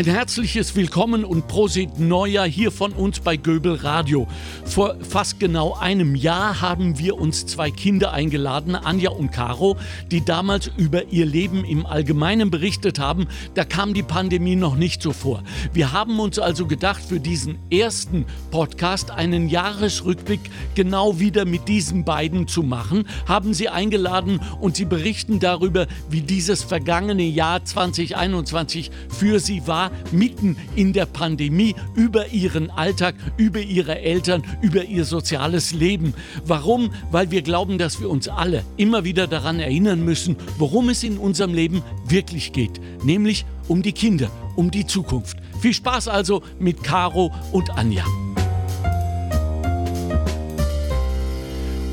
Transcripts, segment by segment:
Ein herzliches Willkommen und Prosit Neujahr hier von uns bei Göbel Radio. Vor fast genau einem Jahr haben wir uns zwei Kinder eingeladen, Anja und Caro, die damals über ihr Leben im Allgemeinen berichtet haben. Da kam die Pandemie noch nicht so vor. Wir haben uns also gedacht, für diesen ersten Podcast einen Jahresrückblick genau wieder mit diesen beiden zu machen, haben sie eingeladen und sie berichten darüber, wie dieses vergangene Jahr 2021 für sie war mitten in der Pandemie über ihren Alltag, über ihre Eltern, über ihr soziales Leben. Warum? Weil wir glauben, dass wir uns alle immer wieder daran erinnern müssen, worum es in unserem Leben wirklich geht, nämlich um die Kinder, um die Zukunft. Viel Spaß also mit Caro und Anja.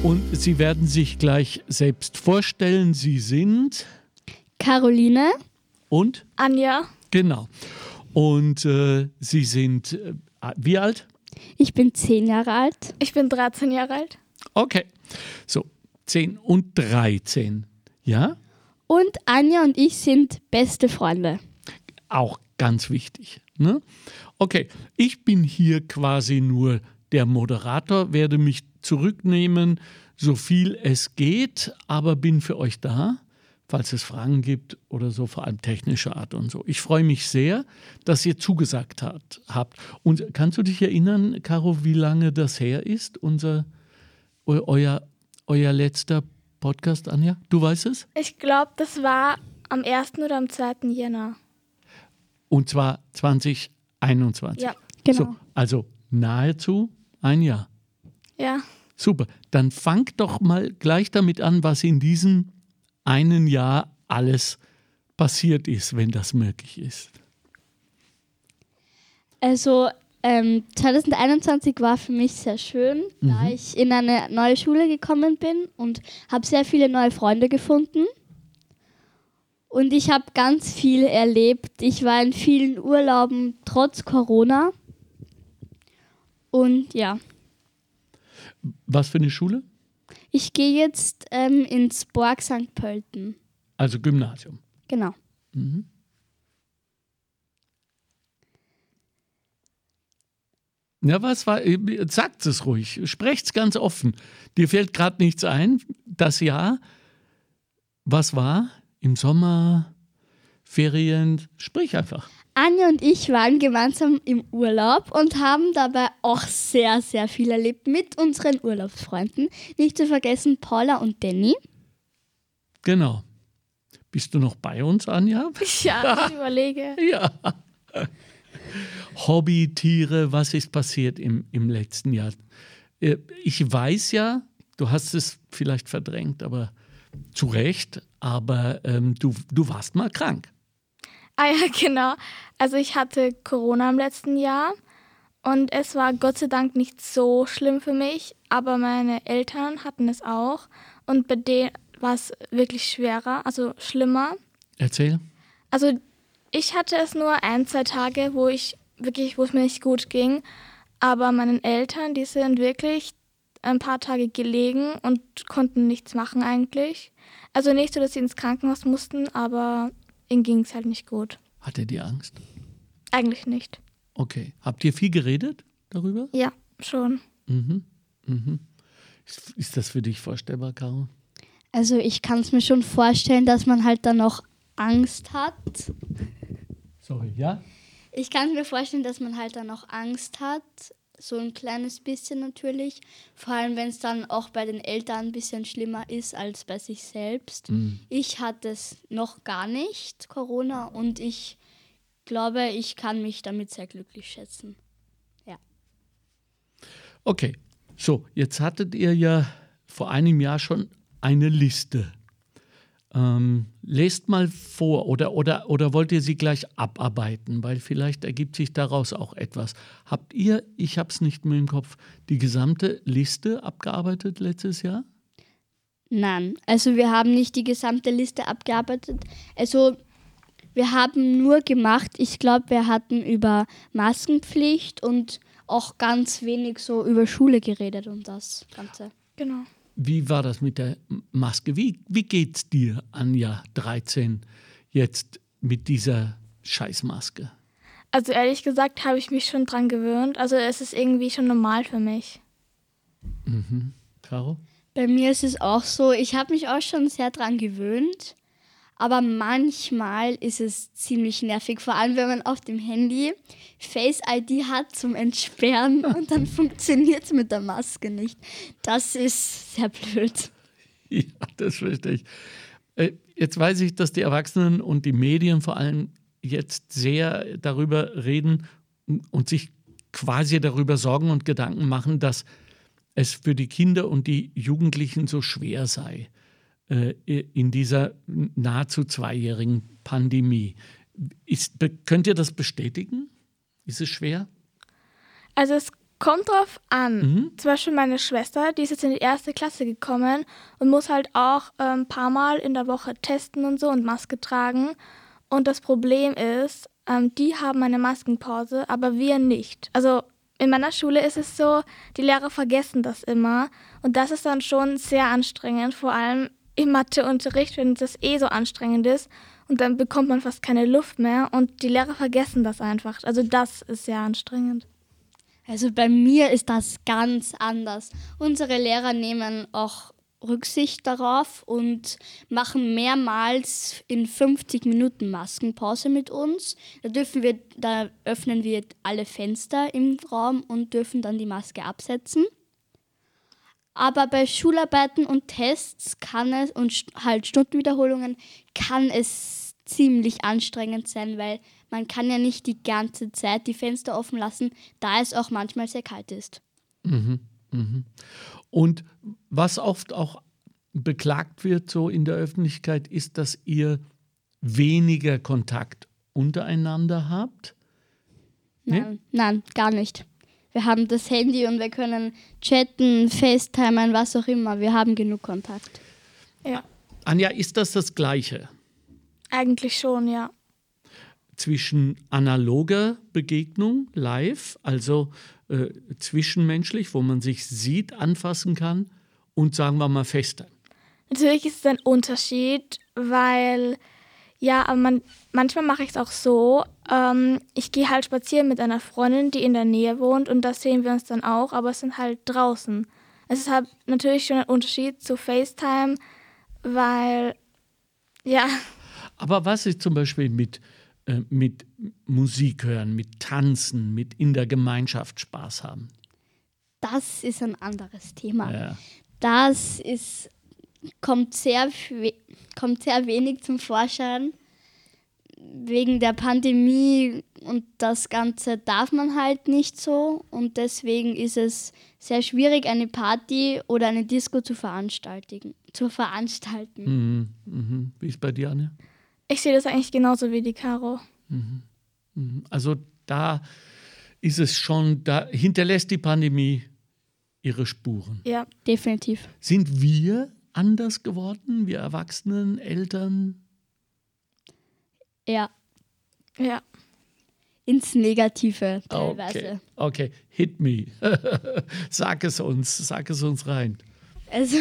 Und Sie werden sich gleich selbst vorstellen. Sie sind Caroline und Anja. Genau. Und äh, Sie sind äh, wie alt? Ich bin zehn Jahre alt. Ich bin 13 Jahre alt. Okay. So, 10 und 13. Ja? Und Anja und ich sind beste Freunde. Auch ganz wichtig. Ne? Okay, ich bin hier quasi nur der Moderator, werde mich zurücknehmen, so viel es geht, aber bin für euch da falls es Fragen gibt oder so, vor allem technischer Art und so. Ich freue mich sehr, dass ihr zugesagt hat, habt. Und kannst du dich erinnern, Caro, wie lange das her ist, unser, euer, euer letzter Podcast, Anja? Du weißt es? Ich glaube, das war am 1. oder am 2. Jänner. Und zwar 2021. Ja, genau. So, also nahezu ein Jahr. Ja. Super. Dann fangt doch mal gleich damit an, was in diesem einen Jahr alles passiert ist, wenn das möglich ist? Also ähm, 2021 war für mich sehr schön, mhm. da ich in eine neue Schule gekommen bin und habe sehr viele neue Freunde gefunden. Und ich habe ganz viel erlebt. Ich war in vielen Urlauben trotz Corona. Und ja. Was für eine Schule? Ich gehe jetzt ähm, ins Borg St. Pölten. Also Gymnasium. Genau. Mhm. Ja, was war, sagt es ruhig, sprecht es ganz offen. Dir fällt gerade nichts ein. Das Jahr, was war im Sommer, Ferien, sprich einfach. Anja und ich waren gemeinsam im Urlaub und haben dabei auch sehr, sehr viel erlebt mit unseren Urlaubsfreunden. Nicht zu vergessen Paula und Danny. Genau. Bist du noch bei uns, Anja? Ja, ich überlege. Ja. Hobbytiere, was ist passiert im, im letzten Jahr? Äh, ich weiß ja, du hast es vielleicht verdrängt, aber zu Recht, aber ähm, du, du warst mal krank. Ah ja, genau. Also ich hatte Corona im letzten Jahr und es war Gott sei Dank nicht so schlimm für mich, aber meine Eltern hatten es auch und bei denen war es wirklich schwerer, also schlimmer. Erzähl. Also ich hatte es nur ein, zwei Tage, wo ich wirklich, wo es mir nicht gut ging, aber meinen Eltern, die sind wirklich ein paar Tage gelegen und konnten nichts machen eigentlich. Also nicht so, dass sie ins Krankenhaus mussten, aber Ihnen ging es halt nicht gut. Hatte die Angst? Eigentlich nicht. Okay. Habt ihr viel geredet darüber? Ja, schon. Mhm. Mhm. Ist, ist das für dich vorstellbar, Caro? Also ich kann es mir schon vorstellen, dass man halt dann noch Angst hat. Sorry, ja? Ich kann mir vorstellen, dass man halt dann noch Angst hat, so ein kleines bisschen natürlich. Vor allem, wenn es dann auch bei den Eltern ein bisschen schlimmer ist als bei sich selbst. Mhm. Ich hatte es noch gar nicht, Corona, und ich glaube, ich kann mich damit sehr glücklich schätzen. Ja. Okay, so, jetzt hattet ihr ja vor einem Jahr schon eine Liste ähm, lest mal vor oder, oder, oder wollt ihr sie gleich abarbeiten, weil vielleicht ergibt sich daraus auch etwas. Habt ihr, ich habe es nicht mehr im Kopf, die gesamte Liste abgearbeitet letztes Jahr? Nein, also wir haben nicht die gesamte Liste abgearbeitet. Also wir haben nur gemacht, ich glaube, wir hatten über Maskenpflicht und auch ganz wenig so über Schule geredet und das Ganze. Genau. Wie war das mit der Maske? Wie, wie geht's dir, Anja, 13, jetzt mit dieser Scheißmaske? Also ehrlich gesagt habe ich mich schon dran gewöhnt. Also es ist irgendwie schon normal für mich. Mhm. Caro? Bei mir ist es auch so, ich habe mich auch schon sehr dran gewöhnt, aber manchmal ist es ziemlich nervig, vor allem wenn man auf dem Handy Face ID hat zum Entsperren und dann funktioniert es mit der Maske nicht. Das ist sehr blöd. Ja, das verstehe ich. Äh, jetzt weiß ich, dass die Erwachsenen und die Medien vor allem jetzt sehr darüber reden und sich quasi darüber Sorgen und Gedanken machen, dass es für die Kinder und die Jugendlichen so schwer sei in dieser nahezu zweijährigen Pandemie. Ist, könnt ihr das bestätigen? Ist es schwer? Also es kommt drauf an. Mhm. Zum Beispiel meine Schwester, die ist jetzt in die erste Klasse gekommen und muss halt auch ein ähm, paar Mal in der Woche testen und so und Maske tragen. Und das Problem ist, ähm, die haben eine Maskenpause, aber wir nicht. Also in meiner Schule ist es so, die Lehrer vergessen das immer. Und das ist dann schon sehr anstrengend, vor allem im Matheunterricht, wenn das eh so anstrengend ist. Und dann bekommt man fast keine Luft mehr und die Lehrer vergessen das einfach. Also das ist sehr anstrengend. Also bei mir ist das ganz anders. Unsere Lehrer nehmen auch Rücksicht darauf und machen mehrmals in 50 Minuten Maskenpause mit uns. Da dürfen wir, da öffnen wir alle Fenster im Raum und dürfen dann die Maske absetzen. Aber bei Schularbeiten und Tests kann es und halt Stundenwiederholungen kann es ziemlich anstrengend sein, weil man kann ja nicht die ganze Zeit die Fenster offen lassen, da es auch manchmal sehr kalt ist. Mhm, mhm. Und was oft auch beklagt wird so in der Öffentlichkeit, ist, dass ihr weniger Kontakt untereinander habt? Nein, nee? nein, gar nicht. Wir haben das Handy und wir können chatten, FaceTimen, was auch immer. Wir haben genug Kontakt. Ja. Anja, ist das das Gleiche? Eigentlich schon, ja. Zwischen analoger Begegnung, live, also äh, zwischenmenschlich, wo man sich sieht, anfassen kann, und sagen wir mal FaceTime. Natürlich ist es ein Unterschied, weil ja, aber man, manchmal mache ich es auch so. Ähm, ich gehe halt spazieren mit einer Freundin, die in der Nähe wohnt und da sehen wir uns dann auch, aber es sind halt draußen. Es ist halt natürlich schon ein Unterschied zu FaceTime, weil ja. Aber was ist zum Beispiel mit, äh, mit Musik hören, mit Tanzen, mit in der Gemeinschaft Spaß haben? Das ist ein anderes Thema. Ja. Das ist kommt sehr, kommt sehr wenig zum Vorschein. Wegen der Pandemie und das Ganze darf man halt nicht so. Und deswegen ist es sehr schwierig, eine Party oder eine Disco zu veranstalten. Zu veranstalten. Mhm, mhm. Wie ist bei dir, Anne? Ich sehe das eigentlich genauso wie die Caro. Mhm, mhm. also da ist es schon, da hinterlässt die Pandemie ihre Spuren. Ja, definitiv. Sind wir anders geworden, wir Erwachsenen, Eltern? Ja. Ja. Ins Negative teilweise. Okay, okay. hit me. sag es uns, sag es uns rein. Also,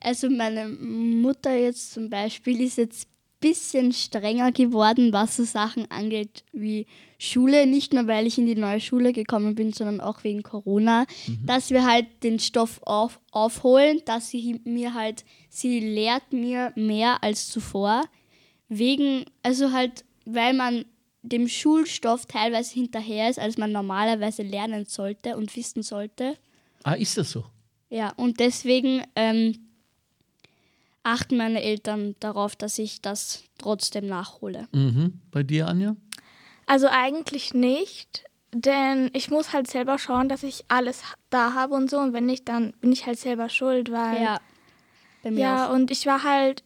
also meine Mutter jetzt zum Beispiel ist jetzt bisschen strenger geworden, was so Sachen angeht wie Schule. Nicht nur, weil ich in die neue Schule gekommen bin, sondern auch wegen Corona. Mhm. Dass wir halt den Stoff auf, aufholen, dass sie mir halt, sie lehrt mir mehr als zuvor. Wegen, also halt, weil man dem Schulstoff teilweise hinterher ist, als man normalerweise lernen sollte und wissen sollte. Ah, ist das so? Ja, und deswegen ähm, achten meine Eltern darauf, dass ich das trotzdem nachhole. Mhm. Bei dir, Anja? Also eigentlich nicht, denn ich muss halt selber schauen, dass ich alles da habe und so. Und wenn nicht, dann bin ich halt selber schuld, weil. Ja, bei mir ja auch. und ich war halt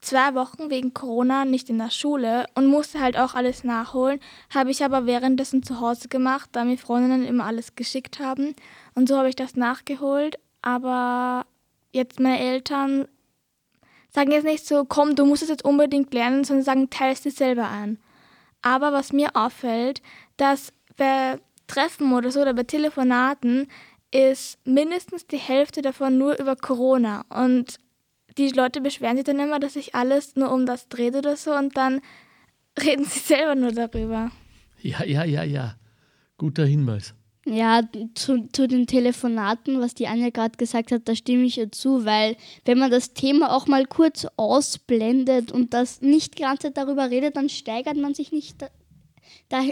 zwei Wochen wegen Corona nicht in der Schule und musste halt auch alles nachholen. Habe ich aber währenddessen zu Hause gemacht, da mir Freundinnen immer alles geschickt haben. Und so habe ich das nachgeholt. Aber jetzt meine Eltern sagen jetzt nicht so, komm, du musst es jetzt unbedingt lernen, sondern sagen, teilst es selber an. Aber was mir auffällt, dass bei Treffen oder so oder bei Telefonaten ist mindestens die Hälfte davon nur über Corona. Und die Leute beschweren sich dann immer, dass sich alles nur um das dreht oder so und dann reden sie selber nur darüber. Ja, ja, ja, ja. Guter Hinweis. Ja, zu, zu den Telefonaten, was die Anja gerade gesagt hat, da stimme ich ihr zu, weil wenn man das Thema auch mal kurz ausblendet und das nicht die ganze Zeit darüber redet, dann steigert man sich nicht da, da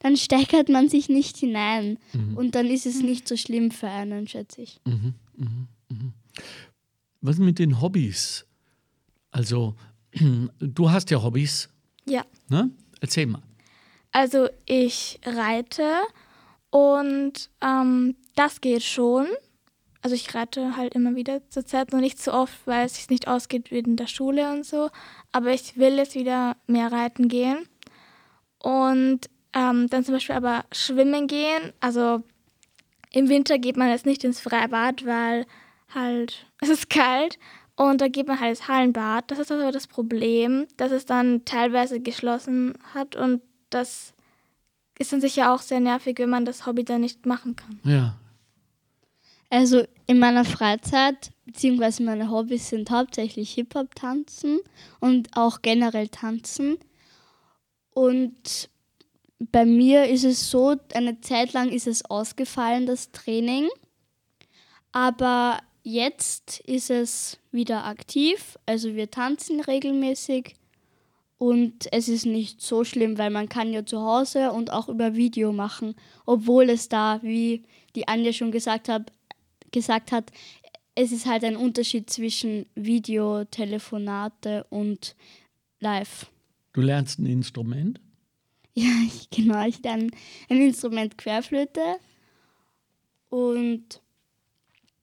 dann steigert man sich nicht hinein mhm. und dann ist es nicht so schlimm für einen, schätze ich. Mhm, mh, mh. Was mit den Hobbys? Also, du hast ja Hobbys. Ja. Ne? Erzähl mal. Also, ich reite und ähm, das geht schon. Also ich reite halt immer wieder zurzeit noch nicht so oft, weil es sich nicht ausgeht wegen der Schule und so. Aber ich will jetzt wieder mehr reiten gehen. Und ähm, dann zum Beispiel aber schwimmen gehen. Also im Winter geht man jetzt nicht ins Freibad, weil halt es ist kalt. Und da geht man halt ins Hallenbad. Das ist aber das Problem, dass es dann teilweise geschlossen hat und das ist dann sicher auch sehr nervig, wenn man das Hobby dann nicht machen kann. Ja. Also in meiner Freizeit, beziehungsweise meine Hobbys sind hauptsächlich Hip-Hop-Tanzen und auch generell Tanzen. Und bei mir ist es so, eine Zeit lang ist es ausgefallen, das Training. Aber jetzt ist es wieder aktiv. Also wir tanzen regelmäßig und es ist nicht so schlimm, weil man kann ja zu Hause und auch über Video machen, obwohl es da, wie die Anja schon gesagt hat, gesagt hat, es ist halt ein Unterschied zwischen Video, Telefonate und Live. Du lernst ein Instrument? Ja, ich, genau, ich lerne ein Instrument Querflöte und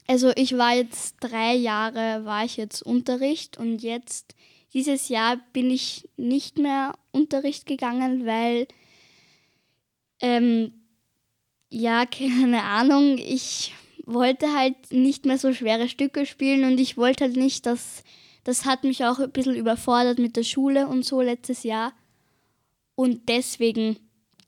also ich war jetzt drei Jahre, war ich jetzt Unterricht und jetzt dieses Jahr bin ich nicht mehr Unterricht gegangen, weil, ähm, ja, keine Ahnung, ich wollte halt nicht mehr so schwere Stücke spielen und ich wollte halt nicht, dass, das hat mich auch ein bisschen überfordert mit der Schule und so letztes Jahr. Und deswegen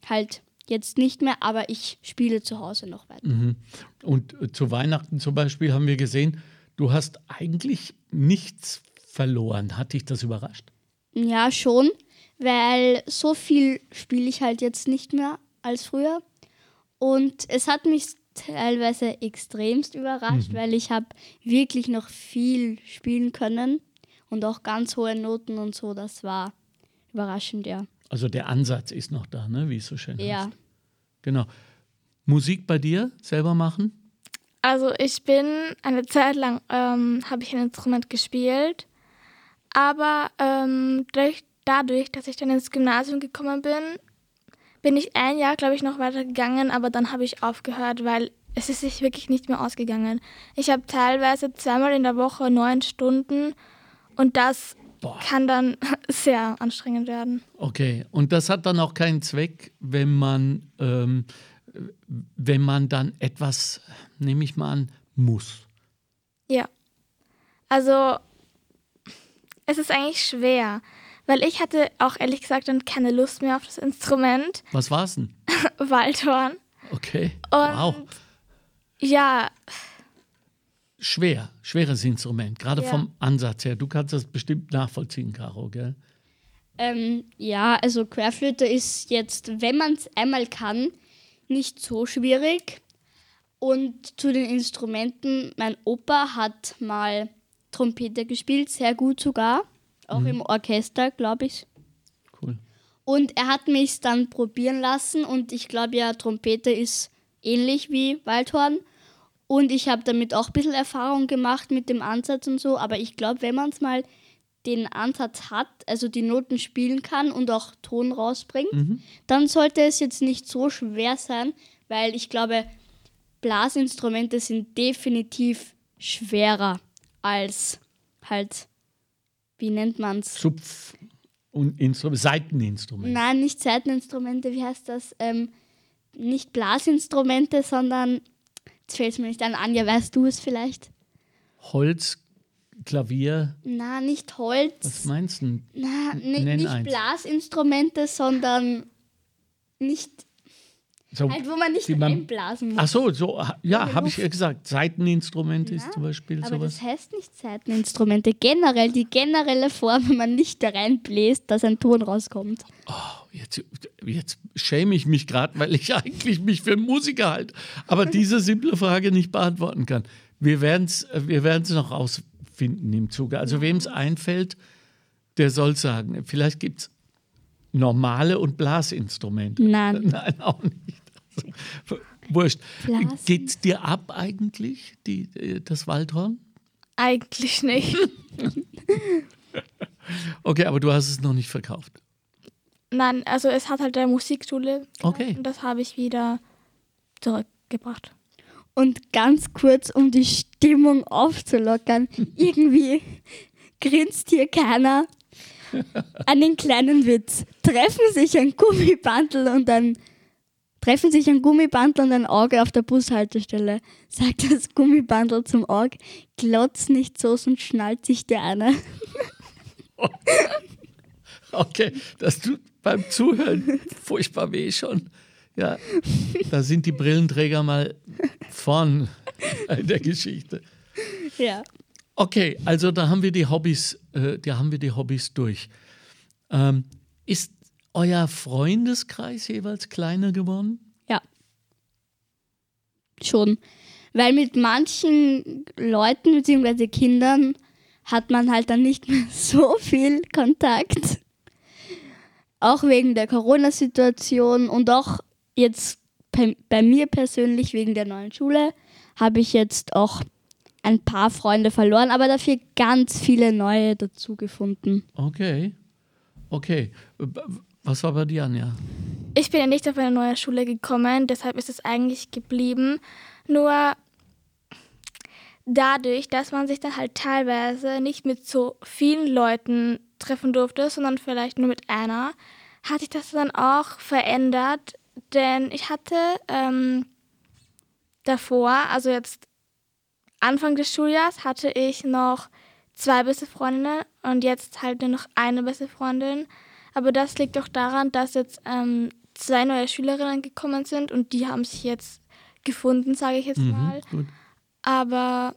halt jetzt nicht mehr, aber ich spiele zu Hause noch weiter. Mhm. Und äh, zu Weihnachten zum Beispiel haben wir gesehen, du hast eigentlich nichts verloren. Hat dich das überrascht? Ja, schon, weil so viel spiele ich halt jetzt nicht mehr als früher. Und es hat mich teilweise extremst überrascht, mhm. weil ich habe wirklich noch viel spielen können und auch ganz hohe Noten und so. Das war überraschend, ja. Also der Ansatz ist noch da, ne? wie es so schön ja. heißt. Ja. Genau. Musik bei dir selber machen? Also ich bin eine Zeit lang, ähm, habe ich ein Instrument gespielt aber ähm, durch, dadurch, dass ich dann ins Gymnasium gekommen bin, bin ich ein Jahr, glaube ich, noch weiter gegangen, aber dann habe ich aufgehört, weil es ist sich wirklich nicht mehr ausgegangen. Ich habe teilweise zweimal in der Woche neun Stunden und das Boah. kann dann sehr anstrengend werden. Okay, und das hat dann auch keinen Zweck, wenn man, ähm, wenn man dann etwas, nehme ich mal an, muss. Ja. Also es ist eigentlich schwer, weil ich hatte auch ehrlich gesagt dann keine Lust mehr auf das Instrument. Was war es denn? Waldhorn. Okay. Und wow. Ja. Schwer, schweres Instrument, gerade ja. vom Ansatz her. Du kannst das bestimmt nachvollziehen, Caro, gell? Ähm, ja, also Querflöte ist jetzt, wenn man es einmal kann, nicht so schwierig. Und zu den Instrumenten, mein Opa hat mal Trompete gespielt, sehr gut sogar. Auch mhm. im Orchester, glaube ich. Cool. Und er hat mich dann probieren lassen und ich glaube ja, Trompete ist ähnlich wie Waldhorn. Und ich habe damit auch ein bisschen Erfahrung gemacht mit dem Ansatz und so. Aber ich glaube, wenn man es mal den Ansatz hat, also die Noten spielen kann und auch Ton rausbringt, mhm. dann sollte es jetzt nicht so schwer sein, weil ich glaube, Blasinstrumente sind definitiv schwerer als halt, wie nennt man es? Zupf- und Instru Seiteninstrumente. Nein, nicht Seiteninstrumente, wie heißt das? Ähm, nicht Blasinstrumente, sondern, jetzt fällt es mir nicht an, Anja, weißt du es vielleicht? Holz, Klavier. Na, nicht Holz. Was meinst du? Na, nicht eins. Blasinstrumente, sondern nicht. So, Halt, wo man nicht einblasen muss. Ach so, so ja, habe ich ja gesagt. Seiteninstrument ist Ja, zum Beispiel Aber sowas. das heißt nicht Seiteninstrumente. Generell die generelle Form, wenn man nicht da reinbläst, dass ein Ton rauskommt. Jetzt, jetzt schäme ich mich gerade, weil ich eigentlich mich für Musiker halte, aber diese simple Frage nicht beantworten kann. Wir werden es wir werden's noch rausfinden im Zuge. Also wem es einfällt, der soll sagen. Vielleicht gibt es normale und Blasinstrumente. Nein. Nein, auch nicht. Wurscht. Geht's dir ab eigentlich, die, äh, das Waldhorn? Eigentlich nicht. Okay, aber du hast es noch nicht verkauft. Nein, also es hat halt der Musikschule. Okay. Und das habe ich wieder zurückgebracht. Und ganz kurz, um die Stimmung aufzulockern, irgendwie grinst hier keiner an den kleinen Witz. Treffen sich ein Gummibandel und ein treffen sich ein Gummibandel und ein Auge auf der Bushaltestelle. Sagt das Gummibandel zum Auge, glotz nicht so, sonst schnallt sich dir einer. Okay, das tut beim Zuhören furchtbar weh schon. Ja, da sind die Brillenträger mal vorn in der Geschichte. Ja. Okay, also da haben wir die Hobbys, äh, da haben wir die Hobbys durch. Ähm, ist euer Freundeskreis jeweils kleiner geworden? Ja. Schon. Weil mit manchen Leuten bzw. Kindern hat man halt dann nicht mehr so viel Kontakt. Auch wegen der Corona-Situation und auch jetzt bei, mir persönlich wegen der neuen Schule habe ich jetzt auch ein paar Freunde verloren, aber dafür ganz viele neue dazu gefunden. Okay, okay. Was war bei dir, Anja? Ich bin ja nicht auf eine neue Schule gekommen, deshalb ist es eigentlich geblieben. Nur dadurch, dass man sich dann halt teilweise nicht mit so vielen Leuten treffen durfte, sondern vielleicht nur mit einer, hat sich das dann auch verändert. Denn ich hatte ähm, davor, also jetzt Anfang des Schuljahres, hatte ich noch zwei beste Freundinnen und jetzt halt nur noch eine beste Freundin. Aber das liegt auch daran, dass jetzt ähm, zwei neue Schülerinnen gekommen sind und die haben sich jetzt gefunden, sage ich jetzt mal. Gut. Aber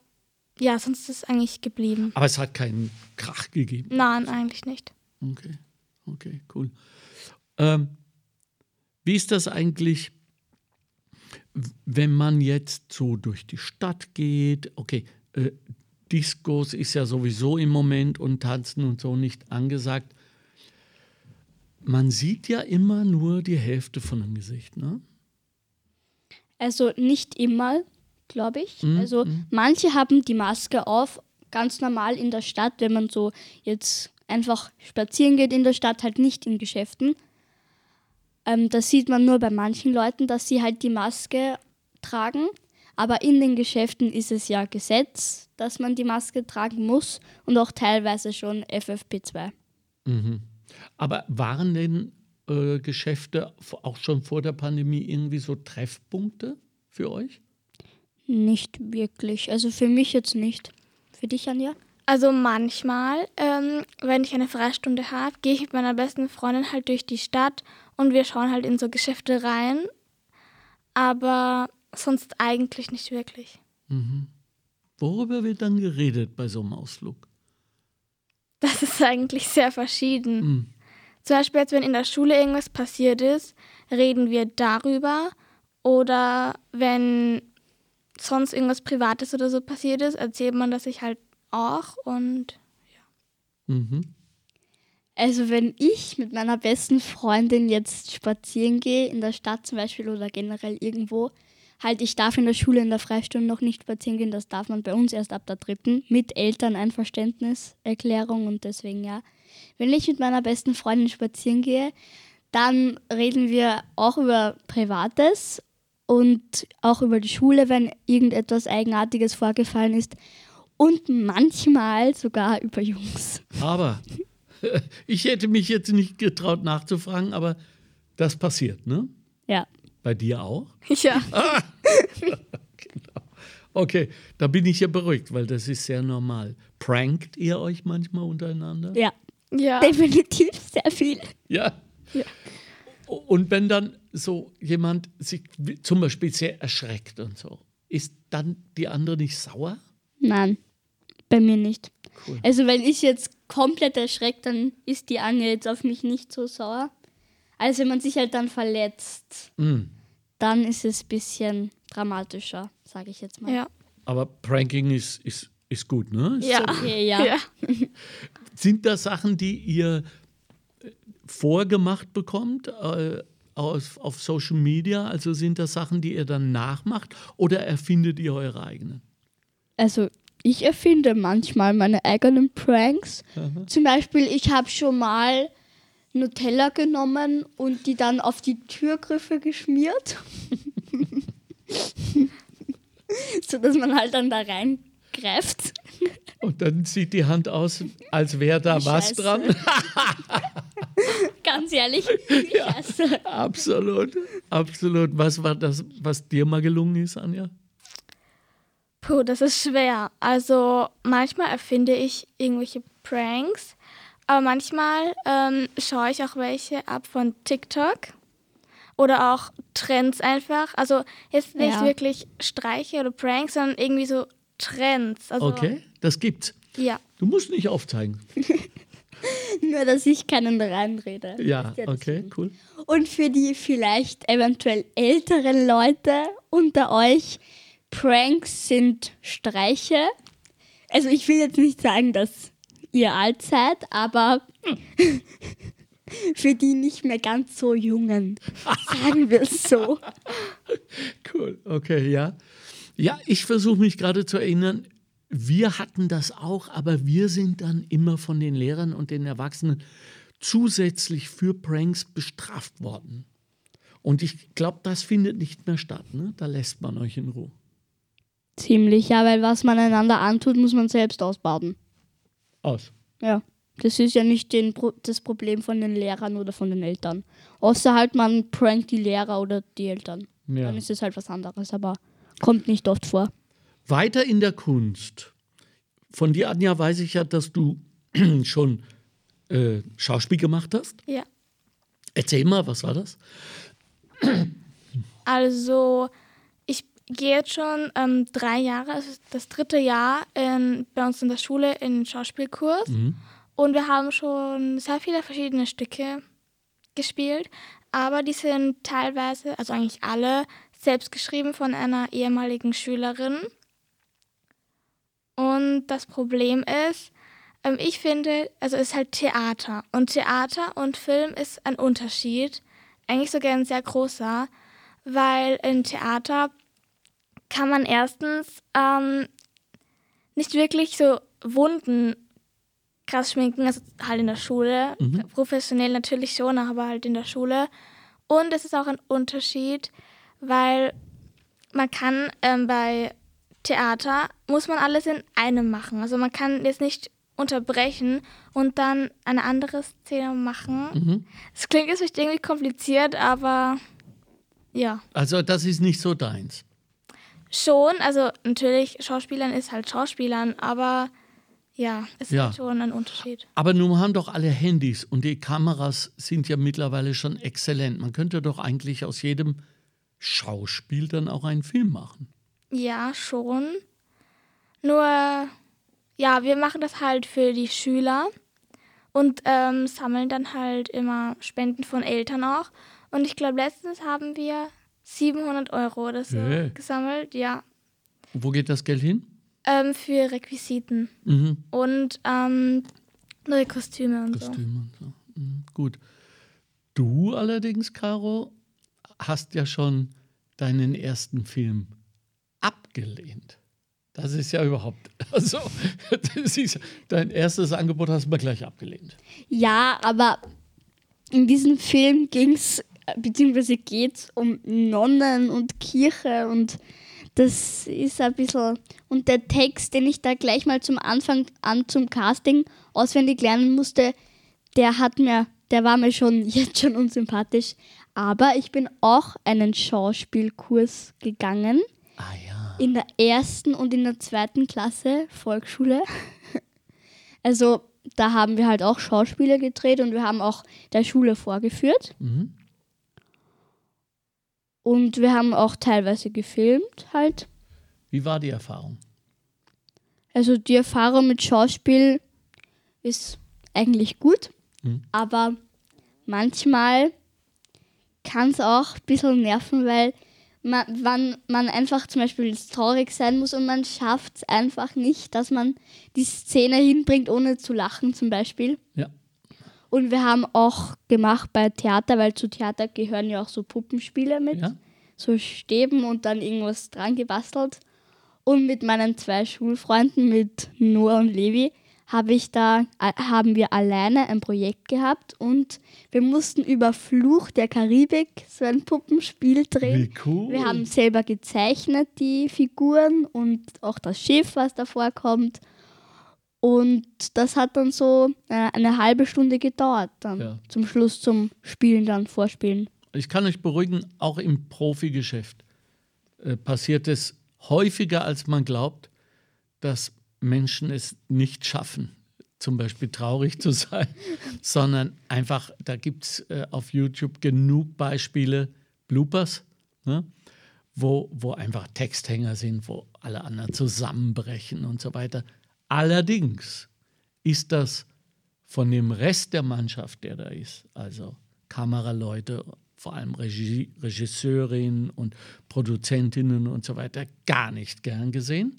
ja, sonst ist es eigentlich geblieben. Aber es hat keinen Krach gegeben. Nein, eigentlich nicht. Okay, okay, cool. Ähm, wie ist das eigentlich, wenn man jetzt so durch die Stadt geht? Okay, äh, Discos ist ja sowieso im Moment und Tanzen und so nicht angesagt. Man sieht ja immer nur die Hälfte von dem Gesicht, ne? Also nicht immer, glaube ich. Mhm, Also manche haben die Maske auf, ganz normal in der Stadt, wenn man so jetzt einfach spazieren geht in der Stadt, halt nicht in Geschäften. Ähm, das sieht man nur bei manchen Leuten, dass sie halt die Maske tragen. Aber in den Geschäften ist es ja Gesetz, dass man die Maske tragen muss und auch teilweise schon FFP2. Mhm. Aber waren denn äh, Geschäfte auch schon vor der Pandemie irgendwie so Treffpunkte für euch? Nicht wirklich. Also für mich jetzt nicht. Für dich, Anja? Also manchmal, ähm, wenn ich eine Freistunde habe, gehe ich mit meiner besten Freundin halt durch die Stadt und wir schauen halt in so Geschäfte rein. Aber sonst eigentlich nicht wirklich. Worüber wird dann geredet bei so einem Ausflug? Das ist eigentlich sehr verschieden. Mhm. Zum Beispiel jetzt, wenn in der Schule irgendwas passiert ist, reden wir darüber. Oder wenn sonst irgendwas Privates oder so passiert ist, erzählt man das sich halt auch. Und Mhm. Also wenn ich mit meiner besten Freundin jetzt spazieren gehe, in der Stadt zum Beispiel oder generell irgendwo, halt ich darf in der Schule in der Freistunde noch nicht spazieren gehen, das darf man bei uns erst ab der dritten, mit Elterneinverständniserklärung und deswegen ja. Wenn ich mit meiner besten Freundin spazieren gehe, dann reden wir auch über Privates und auch über die Schule, wenn irgendetwas Eigenartiges vorgefallen ist und manchmal sogar über Jungs. Aber ich hätte mich jetzt nicht getraut nachzufragen, aber das passiert, ne? Ja. Bei dir auch? ja. Okay, da bin ich ja beruhigt, weil das ist sehr normal. Prankt ihr euch manchmal untereinander? Ja. Ja. Definitiv sehr viel. Ja. Ja. Und wenn dann so jemand sich zum Beispiel sehr erschreckt und so, ist dann die andere nicht sauer? Nein, bei mir nicht. Cool. Also wenn ich jetzt komplett erschreckt, dann ist die Anja jetzt auf mich nicht so sauer. Also wenn man sich halt dann verletzt, Mm. dann ist es ein bisschen dramatischer, sage ich jetzt mal. Ja. Aber Pranking ist, ist, ist gut, ne? Ist Ja. Okay, ja. ja. Sind das Sachen, die ihr äh, vorgemacht bekommt äh, auf, auf Social Media? Also sind das Sachen, die ihr dann nachmacht oder erfindet ihr eure eigenen? Also ich erfinde manchmal meine eigenen Pranks. Zum Beispiel, ich habe schon mal Nutella genommen und die dann auf die Türgriffe geschmiert. so dass man halt dann da reingreift. Und dann sieht die Hand aus, als wäre da was Scheiße. dran. Ganz ehrlich. Scheiße. absolut, absolut. Was war das, was dir mal gelungen ist, Anja? Puh, das ist schwer. Also manchmal erfinde ich irgendwelche Pranks, aber manchmal ähm, schaue ich auch welche ab von TikTok oder auch Trends einfach. Also jetzt nicht Ja. wirklich Streiche oder Pranks, sondern irgendwie so Trends. Also, Okay, das gibt's. Ja. Du musst nicht aufzeigen. Nur, dass ich keinen reinrede. Ja, das okay, cool. Und für die vielleicht eventuell älteren Leute unter euch, Pranks sind Streiche. Also ich will jetzt nicht sagen, dass ihr alt seid, aber für die nicht mehr ganz so jungen, sagen wir es so. Cool, okay, ja. Ja, ich versuche mich gerade zu erinnern, wir hatten das auch, aber wir sind dann immer von den Lehrern und den Erwachsenen zusätzlich für Pranks bestraft worden. Und ich glaube, das findet nicht mehr statt. Ne? Da lässt man euch in Ruhe. Ziemlich, ja, weil was man einander antut, muss man selbst ausbaden. Aus. Ja. Das ist ja nicht den das Problem von den Lehrern oder von den Eltern. Außer halt man prankt die Lehrer oder die Eltern. Ja. Dann ist es halt was anderes, aber kommt nicht oft vor. Weiter in der Kunst. Von dir, Anja, weiß ich ja, dass du schon äh, Schauspiel gemacht hast. Ja. Erzähl mal, was war das? Also, gehe jetzt schon ähm, drei Jahre, also das dritte Jahr in, bei uns in der Schule in den Schauspielkurs. Und wir haben schon sehr viele verschiedene Stücke gespielt, aber die sind teilweise, also eigentlich alle, selbst geschrieben von einer ehemaligen Schülerin. Und das Problem ist, ähm, ich finde, also es ist halt Theater. Und Theater und Film ist ein Unterschied, eigentlich sogar ein sehr großer, weil in Theater kann man erstens ähm, nicht wirklich so Wunden krass schminken, also halt in der Schule, professionell natürlich schon, aber halt in der Schule. Und es ist auch ein Unterschied, weil man kann ähm, bei Theater, muss man alles in einem machen. Also man kann jetzt nicht unterbrechen und dann eine andere Szene machen. Es klingt jetzt vielleicht irgendwie kompliziert, aber ja. Also, das ist nicht so deins. Schon, also natürlich, Schauspielern ist halt Schauspielern, aber ja, es Ja. ist schon ein Unterschied. Aber nun haben doch alle Handys und die Kameras sind ja mittlerweile schon exzellent. Man könnte doch eigentlich aus jedem Schauspiel dann auch einen Film machen. Ja, schon. Nur, ja, wir machen das halt für die Schüler und ähm, sammeln dann halt immer Spenden von Eltern auch. Und ich glaube, letztens haben wir 700 Euro oder so Hey. gesammelt, ja, Wo geht das Geld hin? ähm, für Requisiten Mhm. und ähm, neue Kostüme und so. Kostüme und so. Mhm. Gut. Du allerdings, Caro, hast ja schon deinen ersten Film abgelehnt. Das ist ja überhaupt, also, das ist, dein erstes Angebot hast du mal gleich abgelehnt. Ja, aber in diesem Film ging es, beziehungsweise geht es um Nonnen und Kirche und das ist ein bisschen. Und der Text, den ich da gleich mal zum Anfang an zum Casting auswendig lernen musste, der hat mir, der war mir schon jetzt schon unsympathisch. Aber ich bin auch einen Schauspielkurs gegangen Ah ja. in der ersten und in der zweiten Klasse Volksschule. Also da haben wir halt auch Schauspiele gedreht und wir haben auch der Schule vorgeführt. Mhm. Und wir haben auch teilweise gefilmt halt. Wie war die Erfahrung? Also die Erfahrung mit Schauspiel ist eigentlich gut, Mhm. aber manchmal kann es auch ein bisschen nerven, weil man, wann man einfach zum Beispiel traurig sein muss und man schafft es einfach nicht, dass man die Szene hinbringt, ohne zu lachen zum Beispiel. Ja. Und wir haben auch gemacht bei Theater, weil zu Theater gehören ja auch so Puppenspiele mit, Ja? so Stäben und dann irgendwas dran gebastelt. Und mit meinen zwei Schulfreunden, mit Noah und Levi, habe ich da, haben wir alleine ein Projekt gehabt und wir mussten über Fluch der Karibik so ein Puppenspiel drehen. Wie cool. Wir haben selber gezeichnet, die Figuren und auch das Schiff, was da vorkommt. Und das hat dann so äh, eine halbe Stunde gedauert, dann Ja. zum Schluss zum Spielen, dann Vorspielen. Ich kann euch beruhigen, auch im Profigeschäft äh, passiert es häufiger, als man glaubt, dass Menschen es nicht schaffen, zum Beispiel traurig zu sein, sondern einfach, da gibt es äh, auf YouTube genug Beispiele, Bloopers, ne? wo, wo einfach Texthänger sind, wo alle anderen zusammenbrechen und so weiter. Allerdings ist das von dem Rest der Mannschaft, der da ist, also Kameraleute, vor allem Regie, Regisseurinnen und Produzentinnen und so weiter, gar nicht gern gesehen,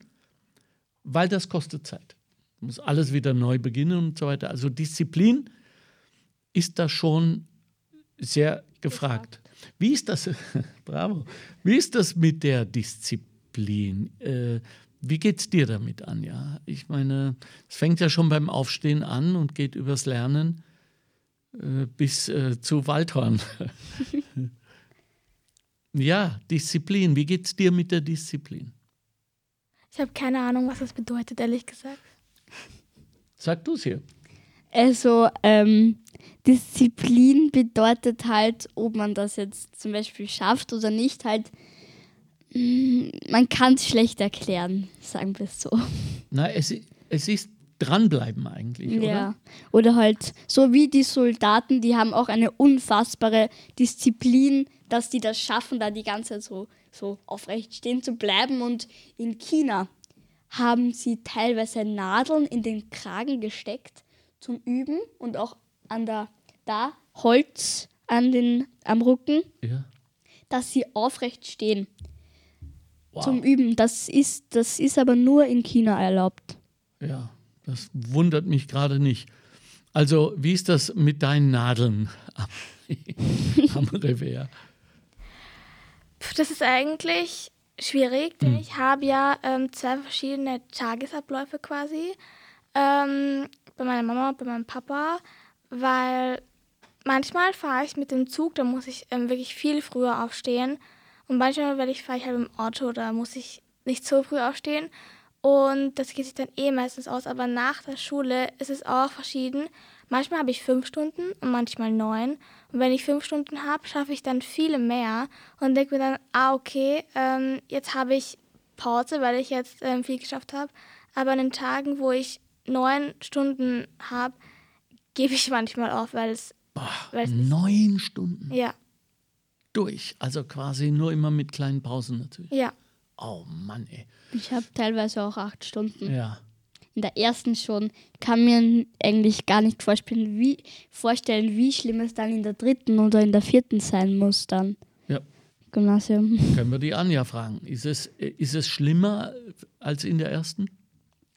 weil das kostet Zeit. Muss alles wieder neu beginnen und so weiter. Also Disziplin ist da schon sehr gefragt. Wie ist das? Bravo. Wie ist das mit der Disziplin? Äh, wie geht's dir damit, Anja? Ich meine, es fängt ja schon beim Aufstehen an und geht übers Lernen äh, bis äh, zu Waldhorn. ja, Disziplin. Wie geht's dir mit der Disziplin? Ich habe keine Ahnung, was das bedeutet, ehrlich gesagt. Sag du es hier. Also ähm, Disziplin bedeutet halt, ob man das jetzt zum Beispiel schafft oder nicht, halt, man kann es schlecht erklären, sagen wir es so. Na, es, es ist dranbleiben eigentlich, oder? Ja. Oder halt so wie die Soldaten, die haben auch eine unfassbare Disziplin, dass die das schaffen, da die ganze Zeit so, so aufrecht stehen zu bleiben. Und in China haben sie teilweise Nadeln in den Kragen gesteckt zum Üben und auch an der da Holz an den am Rücken, Ja. dass sie aufrecht stehen Wow. zum Üben. Das ist das ist aber nur in China erlaubt. Ja, das wundert mich gerade nicht. Also, wie ist das mit deinen Nadeln am, am Revers? Das ist eigentlich schwierig, denn ich habe ja ähm, zwei verschiedene Tagesabläufe quasi. Ähm, bei meiner Mama und bei meinem Papa, weil manchmal fahre ich mit dem Zug, da muss ich ähm, wirklich viel früher aufstehen. Und manchmal werde ich, fahre ich halt im Auto, da muss ich nicht so früh aufstehen. Und das geht sich dann eh meistens aus. Aber nach der Schule ist es auch verschieden. Manchmal habe ich fünf Stunden und manchmal neun. Und wenn ich fünf Stunden habe, schaffe ich dann viele mehr und denke mir dann, ah, okay, ähm, jetzt habe ich Pause, weil ich jetzt ähm, viel geschafft habe. Aber an den Tagen, wo ich neun Stunden habe, gebe ich manchmal auf, weil es, weil es Neun Stunden ja, durch. Also quasi nur immer mit kleinen Pausen natürlich. ja. Oh Mann, ey. Ich habe teilweise auch acht Stunden. Ja. in der ersten schon, kann mir eigentlich gar nicht vorstellen wie, vorstellen, wie schlimm es dann in der dritten oder in der vierten sein muss dann. Ja. Gymnasium. Können wir die Anja fragen. Ist es, ist es schlimmer als in der ersten?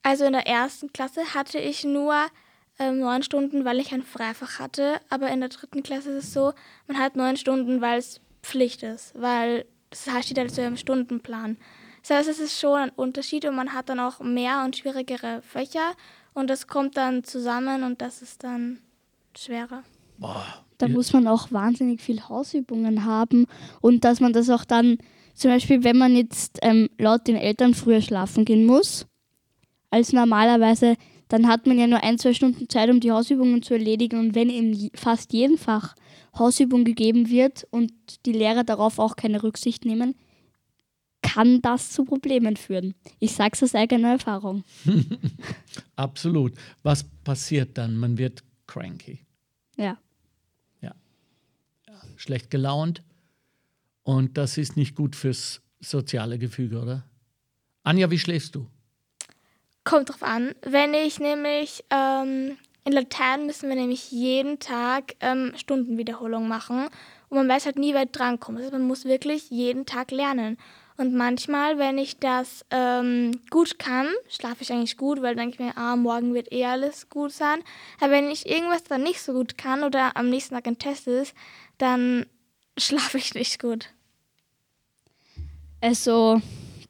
Also in der ersten Klasse hatte ich nur ähm, neun Stunden, weil ich ein Freifach hatte. Aber in der dritten Klasse ist es so, man hat neun Stunden, weil es Pflicht ist. Weil das heißt, steht also im Stundenplan. Das heißt, es ist schon ein Unterschied und man hat dann auch mehr und schwierigere Fächer. Und das kommt dann zusammen und das ist dann schwerer. Boah. Da muss man auch wahnsinnig viel Hausübungen haben und dass man das auch dann, zum Beispiel, wenn man jetzt ähm, laut den Eltern früher schlafen gehen muss, als normalerweise, dann hat man ja nur ein, zwei Stunden Zeit, um die Hausübungen zu erledigen. Und wenn in fast jedem Fach Hausübung gegeben wird und die Lehrer darauf auch keine Rücksicht nehmen, kann das zu Problemen führen. Ich sage es aus eigener Erfahrung. Absolut. Was passiert dann? Man wird cranky, Ja. schlecht gelaunt Und das ist nicht gut fürs soziale Gefüge, oder? Anja, wie schläfst du? Kommt drauf an. Wenn ich nämlich ähm, in Latein müssen wir nämlich jeden Tag ähm, Stundenwiederholung machen und man weiß halt nie, weit drankommt. Also man muss wirklich jeden Tag lernen. Und manchmal, wenn ich das ähm, gut kann, schlafe ich eigentlich gut, weil dann denke ich mir, ah, morgen wird eh alles gut sein. Aber wenn ich irgendwas dann nicht so gut kann oder am nächsten Tag ein Test ist, dann schlafe ich nicht gut. Also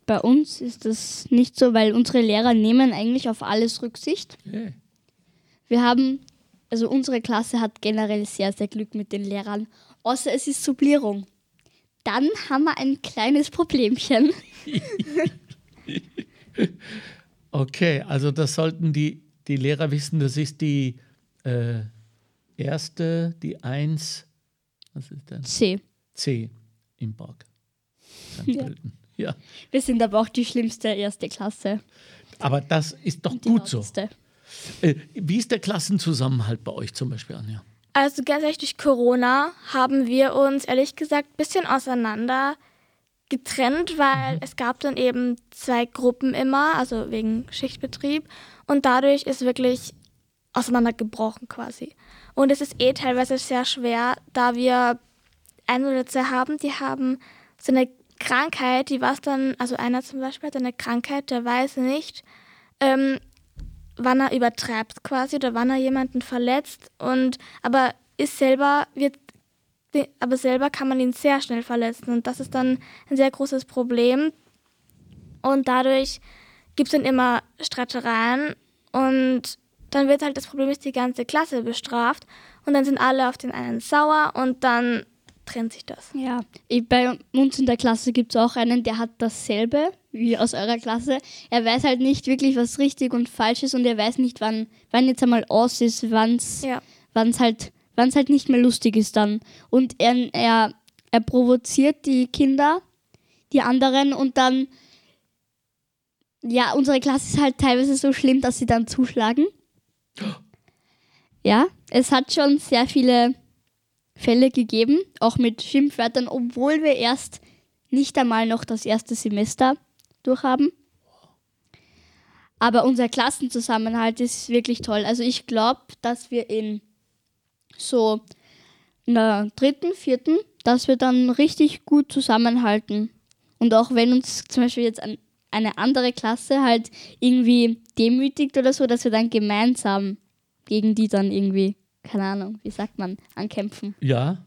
bei uns ist das nicht so, weil unsere Lehrer nehmen eigentlich auf alles Rücksicht. Okay. Wir haben, also unsere Klasse hat generell sehr, sehr Glück mit den Lehrern, außer es ist Sublierung. Dann haben wir ein kleines Problemchen. Okay, also das sollten die, die Lehrer wissen, das ist die äh, erste, die 1, was ist denn? C. C im Park. St. Ja. Pölten. Ja. Wir sind aber auch die schlimmste erste Klasse. Aber das ist doch Die gut so. lauteste. Äh, wie ist der Klassenzusammenhalt bei euch zum Beispiel, Anja? Also ganz ehrlich, durch Corona haben wir uns ehrlich gesagt ein bisschen auseinander getrennt, weil es gab dann eben zwei Gruppen immer, also wegen Schichtbetrieb. Und dadurch ist wirklich auseinandergebrochen quasi. Und es ist eh teilweise sehr schwer, da wir ein oder zwei haben, die haben so eine Krankheit, die was dann, also einer zum Beispiel hat eine Krankheit, der weiß nicht, ähm, wann er übertreibt quasi oder wann er jemanden verletzt und aber ist selber wird aber selber kann man ihn sehr schnell verletzen und das ist dann ein sehr großes Problem und dadurch gibt es dann immer Streitereien und dann wird halt das Problem ist die ganze Klasse bestraft und dann sind alle auf den einen sauer und dann trennt sich das. Ja, bei uns in der Klasse gibt es auch einen, der hat dasselbe wie aus eurer Klasse. Er weiß halt nicht wirklich, was richtig und falsch ist und er weiß nicht, wann, wann jetzt einmal aus ist, wann es Ja. wann's halt, wann's halt nicht mehr lustig ist dann. Und er, er, er provoziert die Kinder, die anderen und dann, ja, unsere Klasse ist halt teilweise so schlimm, dass sie dann zuschlagen. Ja, es hat schon sehr viele Fälle gegeben, auch mit Schimpfwörtern, obwohl wir erst nicht einmal noch das erste Semester durchhaben. Aber unser Klassenzusammenhalt ist wirklich toll. Also ich glaube, dass wir in so einer dritten, vierten, dass wir dann richtig gut zusammenhalten. Und auch wenn uns zum Beispiel jetzt an eine andere Klasse halt irgendwie demütigt oder so, dass wir dann gemeinsam gegen die dann irgendwie, keine Ahnung, wie sagt man, ankämpfen. Ja,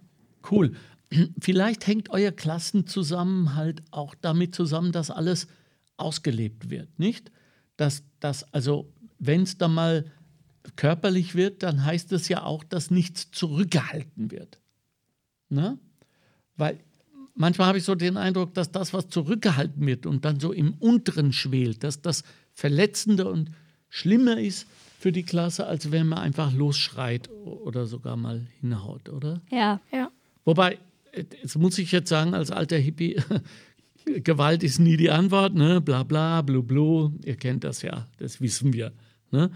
cool. Vielleicht hängt euer Klassenzusammenhalt auch damit zusammen, dass alles ausgelebt wird, nicht? Dass das, also, wenn es da mal körperlich wird, dann heißt es ja auch, dass nichts zurückgehalten wird. Ne? Weil manchmal habe ich so den Eindruck, dass das, was zurückgehalten wird und dann so im Unteren schwelt, dass das Verletzende und schlimmer ist für die Klasse, als wenn man einfach losschreit oder sogar mal hinhaut, oder? Ja, Ja. Wobei, jetzt muss ich jetzt sagen, als alter Hippie, Gewalt ist nie die Antwort, ne? Bla bla, blu blu, ihr kennt das ja, das wissen wir. Ne?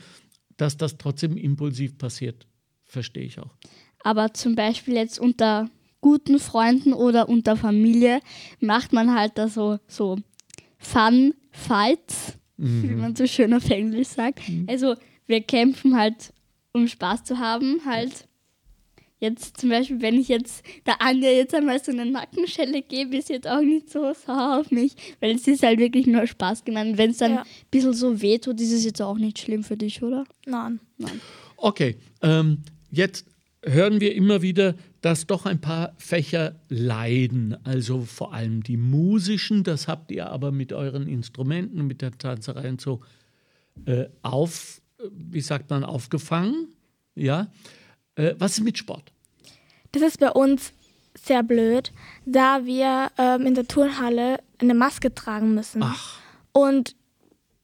Dass das trotzdem impulsiv passiert, verstehe ich auch. aber zum Beispiel jetzt unter guten Freunden oder unter Familie macht man halt da so, so Fun Fights, wie man so schön auf Englisch sagt. Also wir kämpfen halt, um Spaß zu haben, halt. Jetzt zum Beispiel, wenn ich jetzt der Anja jetzt einmal so eine Nackenschelle gebe, ist jetzt auch nicht so sauer auf mich, weil es ist halt wirklich nur Spaß gemeint. Wenn es dann Ja. ein bisschen so wehtut, ist es jetzt auch nicht schlimm für dich, oder? Nein. Okay, ähm, jetzt hören wir immer wieder, dass doch ein paar Fächer leiden. Also vor allem die musischen, das habt ihr aber mit euren Instrumenten, mit der Tanzerei und so äh, auf, wie sagt man, aufgefangen. Ja. Äh, was ist mit Sport? Das ist bei uns sehr blöd, da wir ähm, in der Turnhalle eine Maske tragen müssen. Ach, Und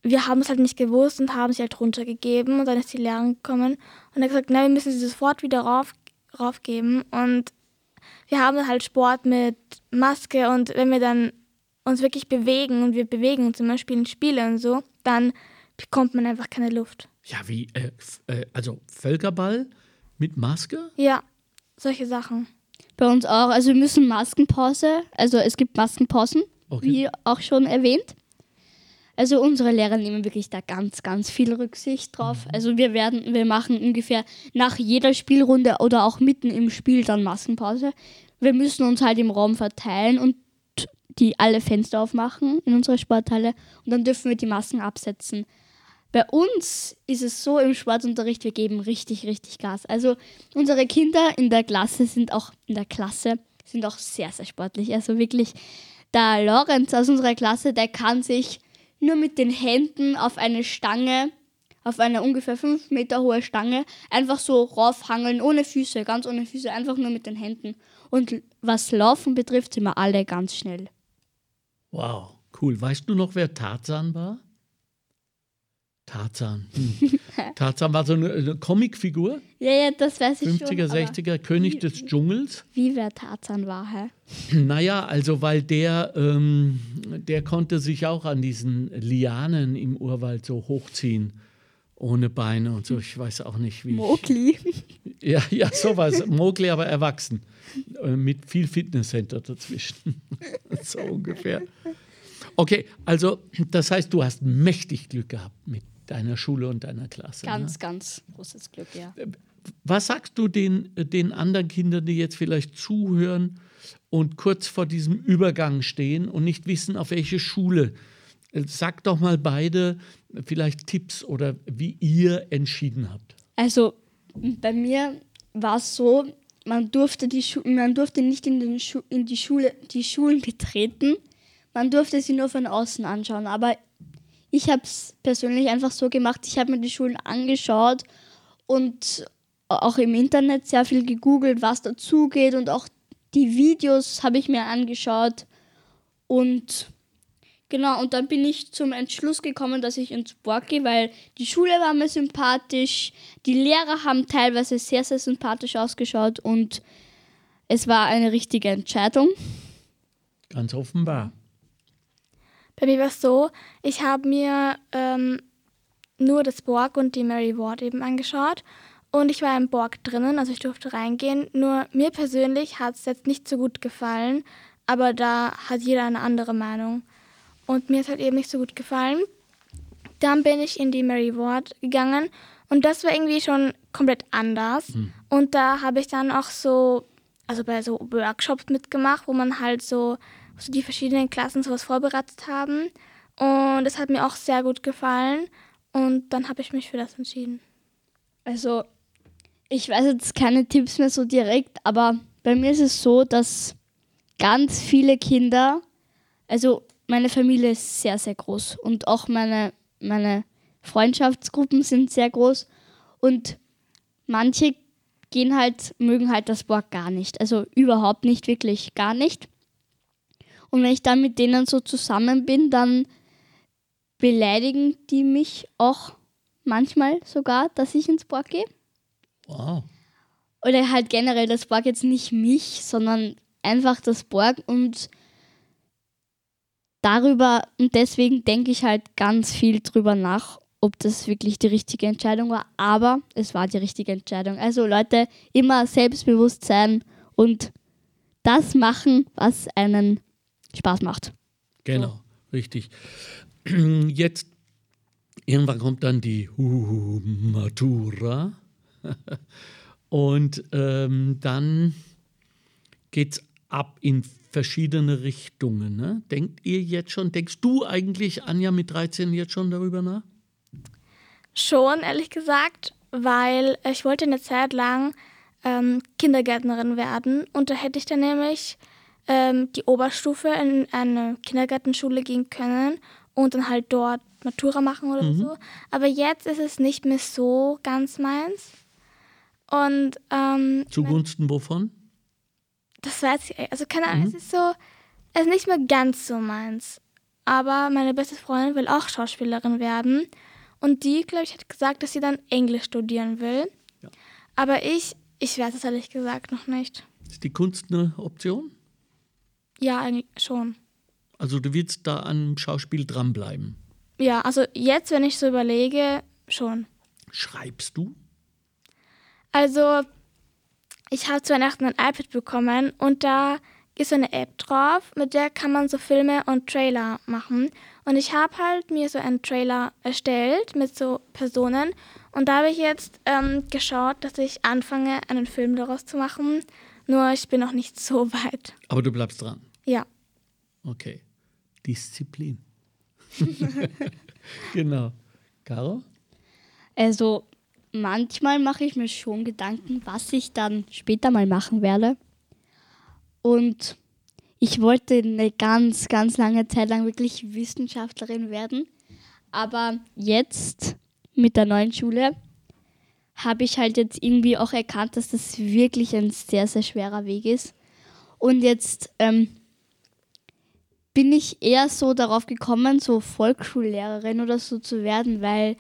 wir haben es halt nicht gewusst und haben sie halt runtergegeben und dann ist die Lehrerin gekommen und hat gesagt, nein, wir müssen sie sofort wieder rauf, raufgeben und wir haben halt Sport mit Maske und wenn wir dann uns wirklich bewegen und wir bewegen uns zum Beispiel in Spiele und so, dann bekommt man einfach keine Luft. ja, wie, äh, äh, also Völkerball mit Maske? Ja, solche Sachen. Bei uns auch. Also wir müssen Maskenpause, also es gibt Maskenpausen, Okay. wie auch schon erwähnt. Also unsere Lehrer nehmen wirklich da ganz, ganz viel Rücksicht drauf. Also wir werden, wir machen ungefähr nach jeder Spielrunde oder auch mitten im Spiel dann Maskenpause. Wir müssen uns halt im Raum verteilen und die alle Fenster aufmachen in unserer Sporthalle und dann dürfen wir die Masken absetzen. Bei uns ist es so im Sportunterricht, wir geben richtig, richtig Gas. Also unsere Kinder in der Klasse sind auch in der Klasse sind auch sehr, sehr sportlich. Also wirklich, der Lorenz aus unserer Klasse, der kann sich nur mit den Händen auf eine Stange, auf eine ungefähr fünf Meter hohe Stange, einfach so raufhangeln, ohne Füße, ganz ohne Füße, einfach nur mit den Händen. Und was Laufen betrifft, sind wir alle ganz schnell. Wow, cool. Weißt du noch, wer Tarzan war? Tarzan. Hm. Tarzan war so eine, eine Comicfigur, Ja, ja, das weiß ich 50er, schon. aber 60er, König des Dschungels. Wie wer Tarzan war, hä? Naja, also weil der, ähm, der konnte sich auch an diesen Lianen im Urwald so hochziehen, ohne Beine und so. Ich weiß auch nicht, wie. Mowgli. Ja, ja, sowas. Mowgli, aber erwachsen. Äh, Mit viel Fitnesscenter dazwischen. so ungefähr. Okay, also das heißt, du hast mächtig Glück gehabt mit deiner Schule und deiner Klasse. Ganz, Ne? ganz großes Glück, ja. Was sagst du den, den anderen Kindern, die jetzt vielleicht zuhören und kurz vor diesem Übergang stehen und nicht wissen, auf welche Schule? Äh, Sag doch mal beide vielleicht Tipps oder wie ihr entschieden habt. Also bei mir war es so, man durfte, die Schu man durfte nicht in, in die Schule, die Schulen betreten. Man durfte sie nur von außen anschauen. Aber ich habe es persönlich einfach so gemacht, ich habe mir die Schulen angeschaut und auch im Internet sehr viel gegoogelt, was dazugeht und auch die Videos habe ich mir angeschaut und Genau, und dann bin ich zum Entschluss gekommen, dass ich ins Sport gehe, weil die Schule war mir sympathisch, die Lehrer haben teilweise sehr, sehr sympathisch ausgeschaut und es war eine richtige Entscheidung. Ganz offenbar. Bei mir war es so, ich habe mir ähm, nur das Borg und die Mary Ward eben angeschaut. Und ich war im Borg drinnen, also ich durfte reingehen. Nur mir persönlich hat es jetzt nicht so gut gefallen, aber da hat jeder eine andere Meinung. Und mir ist halt eben nicht so gut gefallen. Dann bin ich in die Mary Ward gegangen und das war irgendwie schon komplett anders. Und da habe ich dann auch so, also bei so Workshops mitgemacht, wo man halt so, so die verschiedenen Klassen sowas vorbereitet haben. Und das hat mir auch sehr gut gefallen. Und dann habe ich mich für das entschieden. Also, ich weiß jetzt keine Tipps mehr so direkt, aber bei mir ist es so, dass ganz viele Kinder, also meine Familie ist sehr, sehr groß und auch meine, meine Freundschaftsgruppen sind sehr groß und manche gehen halt, mögen halt das Sport gar nicht. Also überhaupt nicht, wirklich gar nicht. Und wenn ich dann mit denen so zusammen bin, dann beleidigen die mich auch manchmal sogar, dass ich ins Sport gehe. Wow. Oder halt generell das Borg jetzt nicht mich, sondern einfach das Borg und darüber und deswegen denke ich halt ganz viel drüber nach, ob das wirklich die richtige Entscheidung war. Aber es war die richtige Entscheidung. Also Leute, immer selbstbewusst sein und das machen, was einen Spaß macht. Genau, richtig. Jetzt, irgendwann kommt dann die uh, Matura. Und ähm, dann geht es ab in verschiedene Richtungen. Ne? Denkt ihr jetzt schon, denkst du eigentlich, Anja, mit 13 jetzt schon darüber nach? Schon, ehrlich gesagt, weil ich wollte eine Zeit lang ähm, Kindergärtnerin werden und da hätte ich dann nämlich ähm, die Oberstufe in eine Kindergartenschule gehen können und dann halt dort Matura machen oder so. Aber jetzt ist es nicht mehr so ganz meins. Und ähm, Zugunsten wovon? das weiß ich, also keine Ahnung, es ist so, es ist nicht mehr ganz so meins. Aber meine beste Freundin will auch Schauspielerin werden. Und die, glaube ich, hat gesagt, dass sie dann Englisch studieren will. Ja. Aber ich, ich weiß es ehrlich gesagt noch nicht. Ist die Kunst eine Option? Ja, eigentlich schon. Also du willst da am Schauspiel dranbleiben. Ja, also jetzt, wenn ich so überlege, schon. Schreibst du? Also ich habe zu Weihnachten ein iPad bekommen und da ist so eine App drauf, mit der kann man so Filme und Trailer machen. Und ich habe halt mir so einen Trailer erstellt mit so Personen. Und da habe ich jetzt ähm, geschaut, dass ich anfange, einen Film daraus zu machen. Nur ich bin noch nicht so weit. Aber du bleibst dran. Ja. Okay. Disziplin. genau. Caro? Also manchmal mache ich mir schon Gedanken, was ich dann später mal machen werde. Und ich wollte eine ganz, ganz lange Zeit lang wirklich Wissenschaftlerin werden. Aber jetzt mit der neuen Schule habe ich halt jetzt irgendwie auch erkannt, dass das wirklich ein sehr, sehr schwerer Weg ist. Und jetzt ähm, bin ich eher so darauf gekommen, so Volksschullehrerin oder so zu werden, weil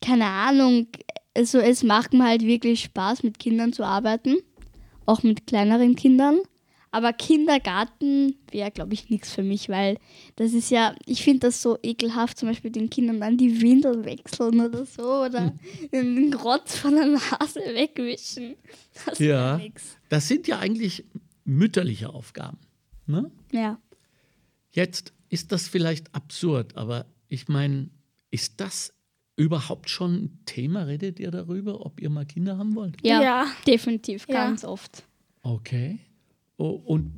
keine Ahnung, also es macht mir halt wirklich Spaß, mit Kindern zu arbeiten, auch mit kleineren Kindern. Aber Kindergarten wäre, glaube ich, nichts für mich, weil das ist ja, ich finde das so ekelhaft, zum Beispiel den Kindern dann die Windeln wechseln oder so oder den Grotz von der Nase wegwischen. Das ja, das sind ja eigentlich mütterliche Aufgaben. Ne? Ja. Jetzt ist das vielleicht absurd, aber ich meine, ist das überhaupt schon ein Thema? Redet ihr darüber, ob ihr mal Kinder haben wollt? Ja, ja. definitiv, ganz ja. oft. Okay. Und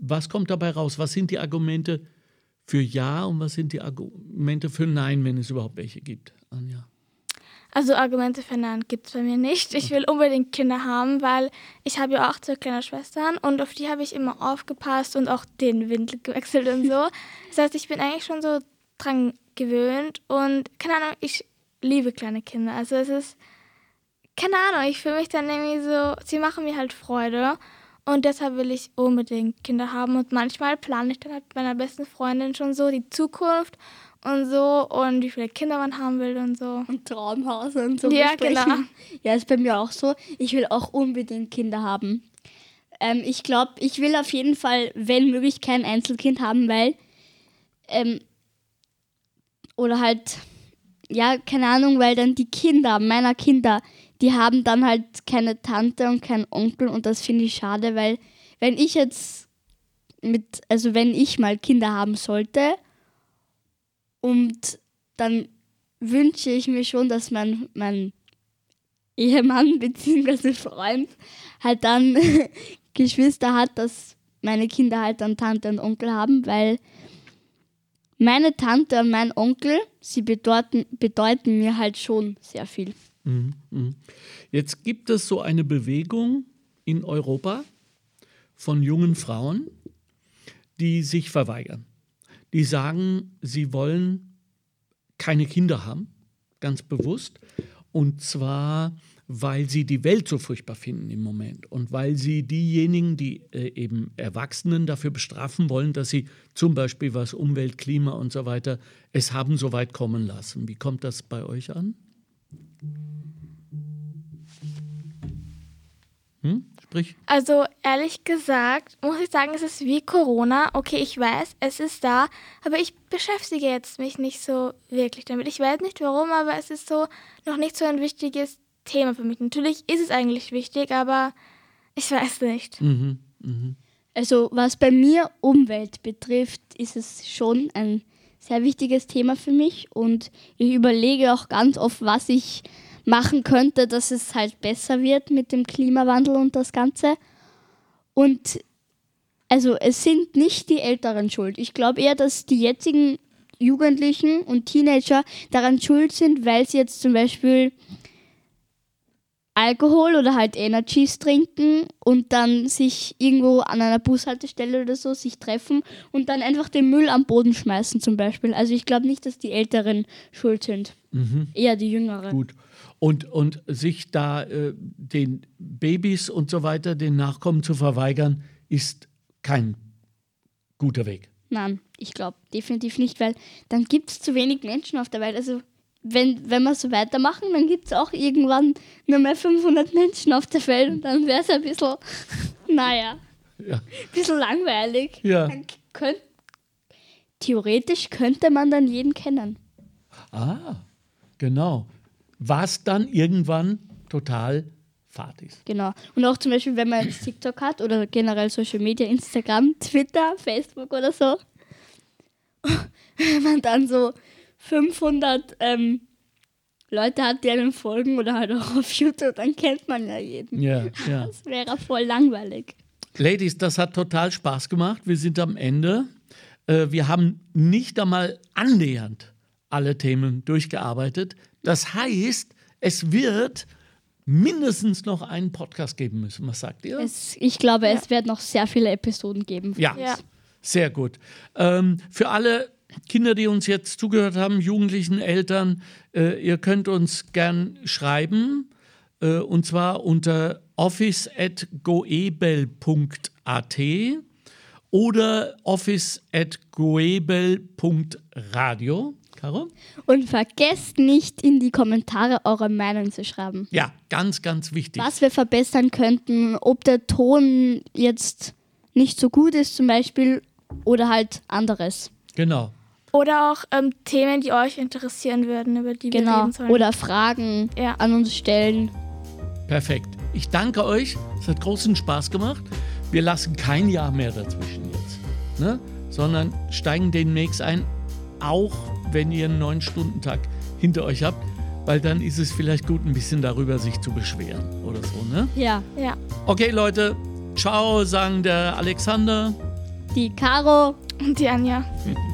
was kommt dabei raus? Was sind die Argumente für Ja und was sind die Argumente für Nein, wenn es überhaupt welche gibt, Anja? Also Argumente für Nein gibt es bei mir nicht. Ich will unbedingt Kinder haben, weil ich habe ja auch zwei kleine Schwestern und auf die habe ich immer aufgepasst und auch den Windel gewechselt und so. Das heißt, ich bin eigentlich schon so dran gewöhnt und keine Ahnung, ich liebe kleine Kinder. Also es ist, keine Ahnung, ich fühle mich dann irgendwie so, sie machen mir halt Freude und deshalb will ich unbedingt Kinder haben und manchmal plane ich dann halt mit meiner besten Freundin schon so die Zukunft und so und wie viele Kinder man haben will und so. Und Traumhaus und so. Ja, besprechen. genau. Ja, ist bei mir auch so. Ich will auch unbedingt Kinder haben. Ähm, ich glaube, ich will auf jeden Fall, wenn möglich, kein Einzelkind haben, weil ähm, oder halt, ja, keine Ahnung, weil dann die Kinder meiner Kinder, die haben dann halt keine Tante und keinen Onkel und das finde ich schade, weil wenn ich jetzt mit, also wenn ich mal Kinder haben sollte und dann wünsche ich mir schon, dass mein, mein Ehemann bzw. Freund halt dann Geschwister hat, dass meine Kinder halt dann Tante und Onkel haben, weil meine Tante und mein Onkel, sie bedeuten, bedeuten mir halt schon sehr viel. Mhm, mhm. Jetzt gibt es so eine Bewegung in Europa von jungen Frauen, die sich verweigern. Die sagen, sie wollen keine Kinder haben, ganz bewusst. Und zwar weil sie die Welt so furchtbar finden im Moment und weil sie diejenigen, die äh, eben Erwachsenen dafür bestrafen wollen, dass sie zum Beispiel was Umwelt, Klima und so weiter es haben so weit kommen lassen. Wie kommt das bei euch an? Hm? Sprich. Also ehrlich gesagt muss ich sagen, es ist wie Corona. Okay, ich weiß, es ist da, aber ich beschäftige jetzt mich nicht so wirklich damit. Ich weiß nicht warum, aber es ist so noch nicht so ein wichtiges Thema für mich. Natürlich ist es eigentlich wichtig, aber ich weiß nicht. Mhm, mh. Also was bei mir Umwelt betrifft, ist es schon ein sehr wichtiges Thema für mich und ich überlege auch ganz oft, was ich machen könnte, dass es halt besser wird mit dem Klimawandel und das Ganze. Und also es sind nicht die Älteren schuld. Ich glaube eher, dass die jetzigen Jugendlichen und Teenager daran schuld sind, weil sie jetzt zum Beispiel Alkohol oder halt Energies trinken und dann sich irgendwo an einer Bushaltestelle oder so sich treffen und dann einfach den Müll am Boden schmeißen zum Beispiel. Also ich glaube nicht, dass die Älteren schuld sind. Mhm. Eher die Jüngeren. Gut. Und, und sich da äh, den Babys und so weiter, den Nachkommen zu verweigern, ist kein guter Weg. Nein, ich glaube definitiv nicht, weil dann gibt es zu wenig Menschen auf der Welt. Also wenn, wenn wir so weitermachen, dann gibt es auch irgendwann nur mehr 500 Menschen auf der Welt und dann wäre es ein bisschen, naja, ja. ein bisschen langweilig. Ja. Könnt, theoretisch könnte man dann jeden kennen. Ah, genau. Was dann irgendwann total Partys. Genau. Und auch zum Beispiel, wenn man jetzt TikTok hat oder generell Social Media, Instagram, Twitter, Facebook oder so. Wenn man dann so 500 ähm, Leute hat, die einem folgen oder halt auch auf YouTube, dann kennt man ja jeden. Ja, ja. Das wäre voll langweilig. Ladies, das hat total Spaß gemacht. Wir sind am Ende. Äh, wir haben nicht einmal annähernd alle Themen durchgearbeitet. Das heißt, es wird mindestens noch einen Podcast geben müssen. Was sagt ihr? Es, ich glaube, es wird noch sehr viele Episoden geben. Ja. Ja. sehr gut. Ähm, für alle Kinder, die uns jetzt zugehört haben, Jugendlichen, Eltern, äh, ihr könnt uns gern schreiben. Äh, und zwar unter office.goebel.at oder office.goebel.radio. Caro? Und vergesst nicht, in die Kommentare eure Meinung zu schreiben. Ja, ganz, ganz wichtig. Was wir verbessern könnten, ob der Ton jetzt nicht so gut ist zum Beispiel oder halt anderes. Genau. Oder auch ähm, Themen, die euch interessieren würden, über die wir Genau. reden sollen. Oder Fragen Ja. an uns stellen. Perfekt. Ich danke euch. Es hat großen Spaß gemacht. Wir lassen kein Jahr mehr dazwischen jetzt, ne? sondern steigen demnächst ein, auch wenn ihr einen neun-Stunden-Tag hinter euch habt, weil dann ist es vielleicht gut, ein bisschen darüber sich zu beschweren oder so. Ne? Ja. ja. Okay, Leute. Ciao, sagen der Alexander. Die Caro Und die Anja. Mhm.